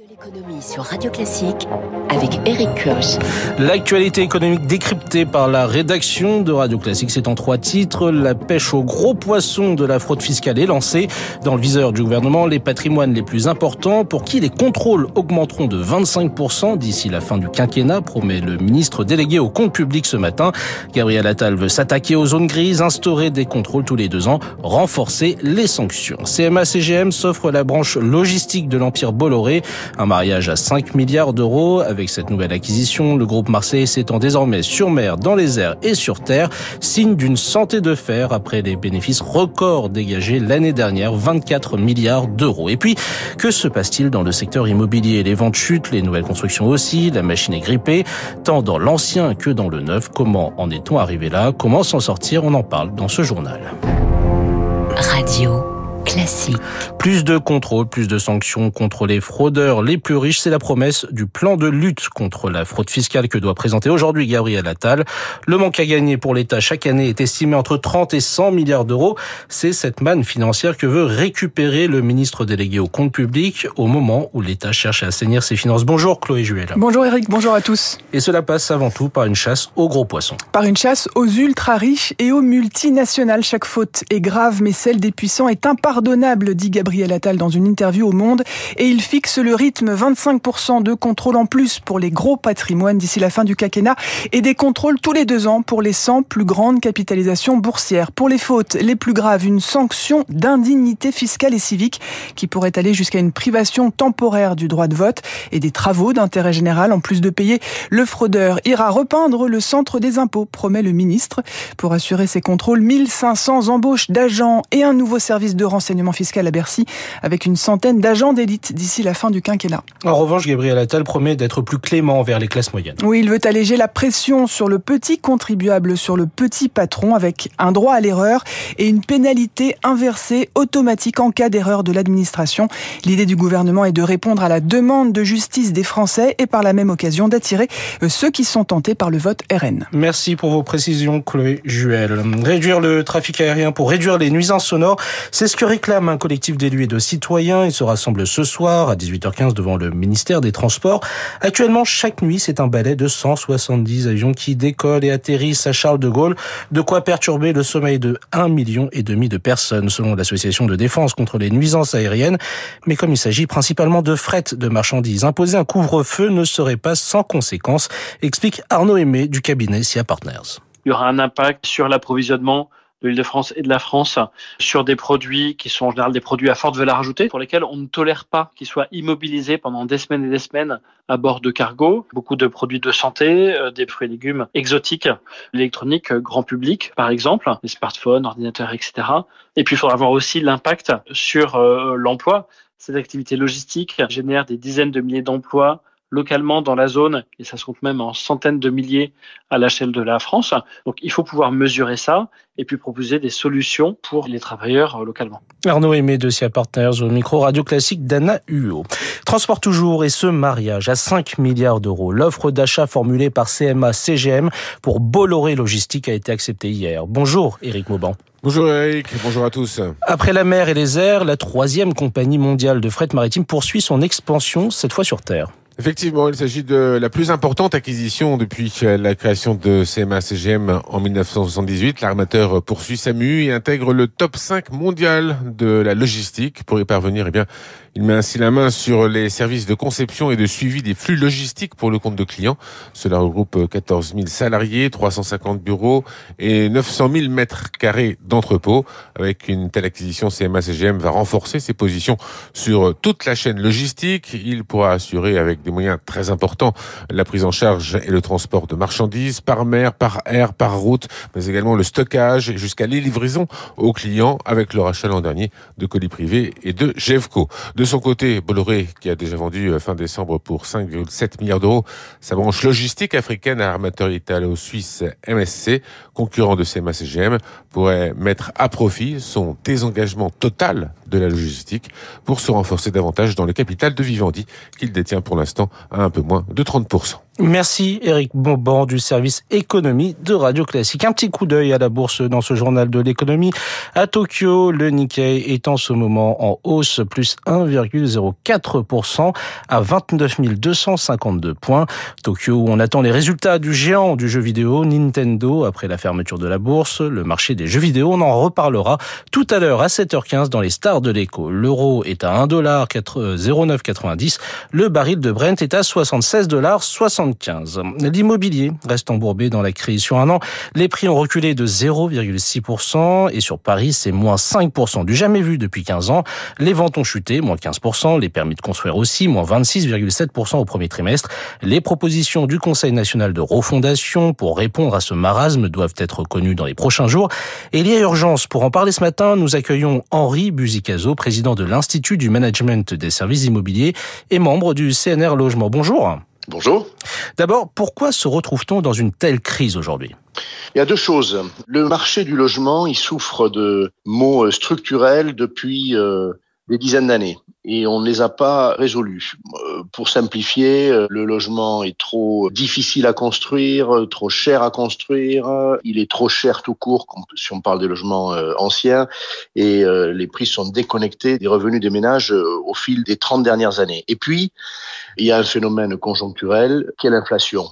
de l'économie sur Radio Classique avec Eric. L'actualité économique décryptée par la rédaction de Radio Classique, c'est en trois titres. La pêche aux gros poissons de la fraude fiscale est lancée. Dans le viseur du gouvernement, les patrimoines les plus importants pour qui les contrôles augmenteront de 25% d'ici la fin du quinquennat, promet le ministre délégué au compte public ce matin. Gabriel Attal veut s'attaquer aux zones grises, instaurer des contrôles tous les deux ans, renforcer les sanctions. CMA-CGM s'offre la branche logistique de l'Empire Bolloré. Un mariage à 5 milliards d'euros. Avec cette nouvelle acquisition, le groupe Marseille s'étend désormais sur mer, dans les airs et sur terre, signe d'une santé de fer après les bénéfices records dégagés l'année dernière, 24 milliards d'euros. Et puis, que se passe-t-il dans le secteur immobilier? Les ventes chutent, les nouvelles constructions aussi, la machine est grippée, tant dans l'ancien que dans le neuf. Comment en est-on arrivé là? Comment s'en sortir? On en parle dans ce journal. Radio. Classique. Plus de contrôles, plus de sanctions contre les fraudeurs les plus riches, c'est la promesse du plan de lutte contre la fraude fiscale que doit présenter aujourd'hui Gabriel Attal. Le manque à gagner pour l'État chaque année est estimé entre 30 et 100 milliards d'euros. C'est cette manne financière que veut récupérer le ministre délégué au compte public au moment où l'État cherche à assainir ses finances. Bonjour Chloé Juel. Bonjour Eric, bonjour à tous. Et cela passe avant tout par une chasse aux gros poissons. Par une chasse aux ultra riches et aux multinationales. Chaque faute est grave, mais celle des puissants est impardonnable pardonnable, dit Gabriel Attal dans une interview au Monde, et il fixe le rythme 25% de contrôle en plus pour les gros patrimoines d'ici la fin du quinquennat et des contrôles tous les deux ans pour les 100 plus grandes capitalisations boursières. Pour les fautes les plus graves, une sanction d'indignité fiscale et civique qui pourrait aller jusqu'à une privation temporaire du droit de vote et des travaux d'intérêt général. En plus de payer, le fraudeur ira repeindre le centre des impôts, promet le ministre. Pour assurer ces contrôles, 1500 embauches d'agents et un nouveau service de renseignement renseignement fiscal à Bercy avec une centaine d'agents d'élite d'ici la fin du quinquennat. En revanche, Gabriel Attal promet d'être plus clément envers les classes moyennes. Oui, il veut alléger la pression sur le petit contribuable, sur le petit patron avec un droit à l'erreur et une pénalité inversée automatique en cas d'erreur de l'administration. L'idée du gouvernement est de répondre à la demande de justice des Français et par la même occasion d'attirer euh, ceux qui sont tentés par le vote RN. Merci pour vos précisions, Chloé Juel. Réduire le trafic aérien pour réduire les nuisances sonores, c'est ce que réclame un collectif d'élus et de citoyens. Ils se rassemblent ce soir à 18h15 devant le ministère des Transports. Actuellement, chaque nuit, c'est un balai de 170 avions qui décollent et atterrissent à Charles de Gaulle, de quoi perturber le sommeil de 1 million et demi de personnes, selon l'association de défense contre les nuisances aériennes. Mais comme il s'agit principalement de fret de marchandises, imposer un couvre-feu ne serait pas sans conséquences, explique Arnaud Aimé du cabinet SIA Partners. Il y aura un impact sur l'approvisionnement de l'Île-de-France et de la France sur des produits qui sont en général des produits à forte valeur ajoutée pour lesquels on ne tolère pas qu'ils soient immobilisés pendant des semaines et des semaines à bord de cargo. Beaucoup de produits de santé, euh, des fruits et légumes exotiques, l'électronique euh, grand public par exemple, les smartphones, ordinateurs, etc. Et puis il faudra voir aussi l'impact sur euh, l'emploi. Cette activité logistique génère des dizaines de milliers d'emplois localement dans la zone, et ça se compte même en centaines de milliers à l'échelle de la France. Donc il faut pouvoir mesurer ça et puis proposer des solutions pour les travailleurs euh, localement. Arnaud Aimé de SIA Partners au micro radio classique d'Anna Huot. Transport toujours et ce mariage à 5 milliards d'euros. L'offre d'achat formulée par CMA CGM pour Bolloré Logistique a été acceptée hier. Bonjour Éric Mauban. Bonjour Eric, bonjour à tous. Après la mer et les airs, la troisième compagnie mondiale de fret maritime poursuit son expansion, cette fois sur terre. Effectivement, il s'agit de la plus importante acquisition depuis la création de CMA-CGM en 1978. L'armateur poursuit sa mue et intègre le top 5 mondial de la logistique. Pour y parvenir, eh bien, il met ainsi la main sur les services de conception et de suivi des flux logistiques pour le compte de clients. Cela regroupe 14 000 salariés, 350 bureaux et 900 000 mètres carrés d'entrepôt. Avec une telle acquisition, CMA-CGM va renforcer ses positions sur toute la chaîne logistique. Il pourra assurer avec des moyens très importants la prise en charge et le transport de marchandises par mer, par air, par route, mais également le stockage jusqu'à les livraisons aux clients avec le rachat l'an dernier de colis privés et de GEVCO. De son côté, Bolloré, qui a déjà vendu fin décembre pour 5,7 milliards d'euros sa branche logistique africaine à armateur italo-suisse MSC, concurrent de CMA-CGM, pourrait mettre à profit son désengagement total de la logistique pour se renforcer davantage dans le capital de Vivendi qu'il détient pour l'instant à un peu moins de 30%. Merci Eric Bonban du service économie de Radio Classique. Un petit coup d'œil à la bourse dans ce journal de l'économie. À Tokyo, le Nikkei est en ce moment en hausse, plus 1,04% à 29 252 points. Tokyo où on attend les résultats du géant du jeu vidéo Nintendo après la fermeture de la bourse. Le marché des jeux vidéo, on en reparlera tout à l'heure à 7h15 dans les stars de l'écho. L'euro est à 1,0990. Le baril de Brent est à 76,60 L'immobilier reste embourbé dans la crise. Sur un an, les prix ont reculé de 0,6% et sur Paris, c'est moins 5% du jamais vu depuis 15 ans. Les ventes ont chuté, moins 15%, les permis de construire aussi, moins 26,7% au premier trimestre. Les propositions du Conseil national de refondation pour répondre à ce marasme doivent être connues dans les prochains jours. Et il y a urgence. Pour en parler ce matin, nous accueillons Henri Buzicazo, président de l'Institut du Management des Services Immobiliers et membre du CNR Logement. Bonjour. Bonjour. D'abord, pourquoi se retrouve-t-on dans une telle crise aujourd'hui? Il y a deux choses. Le marché du logement, il souffre de maux euh, structurels depuis euh, des dizaines d'années et on ne les a pas résolus. Euh, pour simplifier, euh, le logement est trop difficile à construire, euh, trop cher à construire, il est trop cher tout court si on parle des logements anciens et les prix sont déconnectés des revenus des ménages au fil des 30 dernières années. Et puis, il y a un phénomène conjoncturel qui est l'inflation.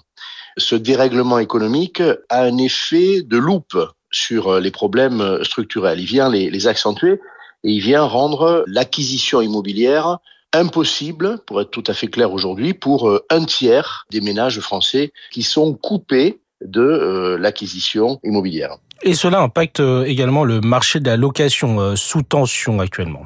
Ce dérèglement économique a un effet de loupe sur les problèmes structurels. Il vient les, les accentuer et il vient rendre l'acquisition immobilière impossible, pour être tout à fait clair aujourd'hui, pour euh, un tiers des ménages français qui sont coupés de euh, l'acquisition immobilière. Et cela impacte euh, également le marché de la location sous tension actuellement.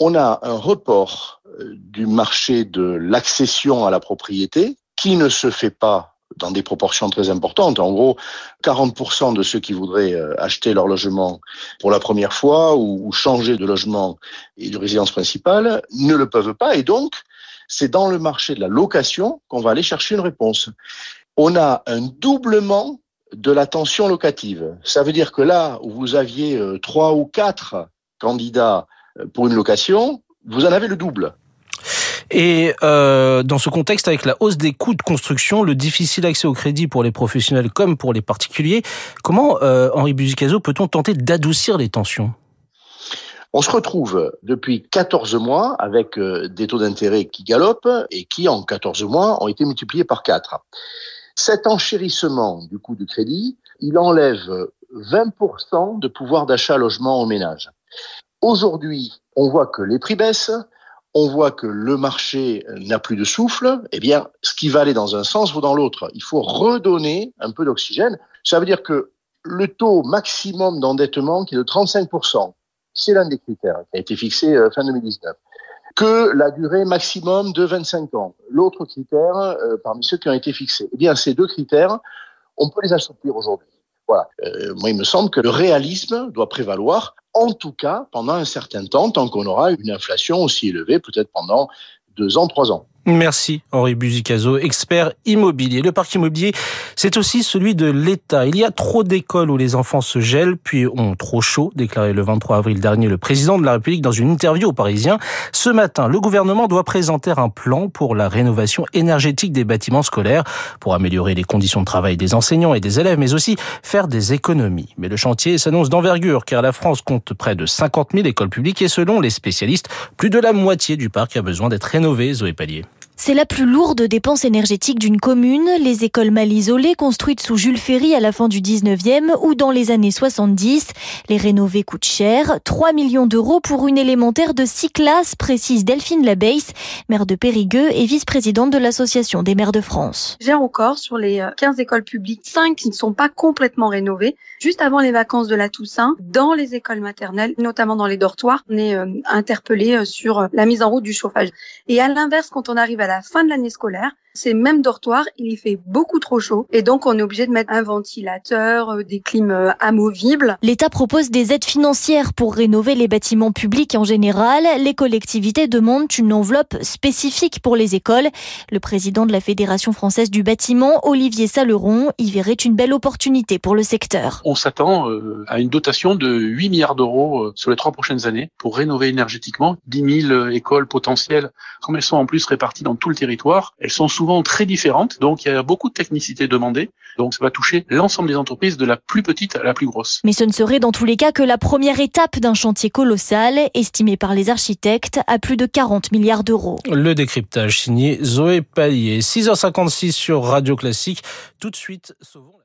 On a un report du marché de l'accession à la propriété qui ne se fait pas dans des proportions très importantes. En gros, 40% de ceux qui voudraient euh, acheter leur logement pour la première fois ou changer de logement et de résidence principale ne le peuvent pas. Et donc, c'est dans le marché de la location qu'on va aller chercher une réponse. On a un doublement de la tension locative. Ça veut dire que là où vous aviez euh, trois ou quatre candidats euh, pour une location, vous en avez le double. Et euh, dans ce contexte, avec la hausse des coûts de construction, le difficile accès au crédit pour les professionnels comme pour les particuliers, comment, euh, Henri Buzicazo, peut-on tenter d'adoucir les tensions? On se retrouve depuis 14 mois avec euh, des taux d'intérêt qui galopent et qui, en 14 mois, ont été multipliés par 4. Cet enchérissement du coût du crédit, il enlève 20% de pouvoir d'achat logement aux ménages. Aujourd'hui, on voit que les prix baissent, on voit que le marché n'a plus de souffle, eh bien, ce qui va aller dans un sens vaut dans l'autre. Il faut redonner un peu d'oxygène. Ça veut dire que le taux maximum d'endettement, qui est de 35%, c'est l'un des critères qui a été fixé euh, fin 2019 que la durée maximum de 25 ans. L'autre critère, euh, parmi ceux qui ont été fixés, eh bien, ces deux critères, on peut les assouplir aujourd'hui. Voilà. Euh, moi, il me semble que le réalisme doit prévaloir, en tout cas pendant un certain temps, tant qu'on aura une inflation aussi élevée, peut-être pendant deux ans, trois ans. Merci Henri Buzicazo, expert immobilier. Le parc immobilier, c'est aussi celui de l'État. Il y a trop d'écoles où les enfants se gèlent puis ont trop chaud, déclaré le 23 avril dernier le président de la République dans une interview aux Parisiens. Ce matin, le gouvernement doit présenter un plan pour la rénovation énergétique des bâtiments scolaires pour améliorer les conditions de travail des enseignants et des élèves, mais aussi faire des économies. Mais le chantier s'annonce d'envergure car la France compte près de 50 000 écoles publiques et selon les spécialistes, plus de la moitié du parc a besoin d'être rénové, Zoé Pallier. C'est la plus lourde dépense énergétique d'une commune. Les écoles mal isolées, construites sous Jules Ferry à la fin du 19e ou dans les années 70. Les rénover coûtent cher. 3 millions d'euros pour une élémentaire de 6 classes, précise Delphine Labeisse, maire de Périgueux et vice-présidente de l'Association des maires de France. J'ai encore sur les 15 euh, écoles publiques, 5 qui ne sont pas complètement rénovées. Juste avant les vacances de la Toussaint, dans les écoles maternelles, notamment dans les dortoirs, on est euh, interpellé euh, sur la mise en route du chauffage. Et à l'inverse, quand on arrive à la fin de l'année scolaire, Ces mêmes dortoirs, il y fait beaucoup trop chaud et donc on est obligé de mettre un ventilateur, euh, des clims euh, amovibles. L'État propose des aides financières pour rénover les bâtiments publics en général. Les collectivités demandent une enveloppe spécifique pour les écoles. Le président de la Fédération française du bâtiment, Olivier Saleron, y verrait une belle opportunité pour le secteur. On s'attend euh, à une dotation de 8 milliards d'euros sur les trois prochaines années pour rénover énergétiquement 10 000 écoles potentielles. Comme elles sont en plus réparties dans tout le territoire, elles sont souvent très différentes, donc il y a beaucoup de technicité demandée. Donc ça va toucher l'ensemble des entreprises de la plus petite à la plus grosse. Mais ce ne serait dans tous les cas que la première étape d'un chantier colossal, estimé par les architectes à plus de 40 milliards d'euros. Le décryptage signé Zoé Pallier. 6h56 sur Radio Classique. Tout de suite, sauvons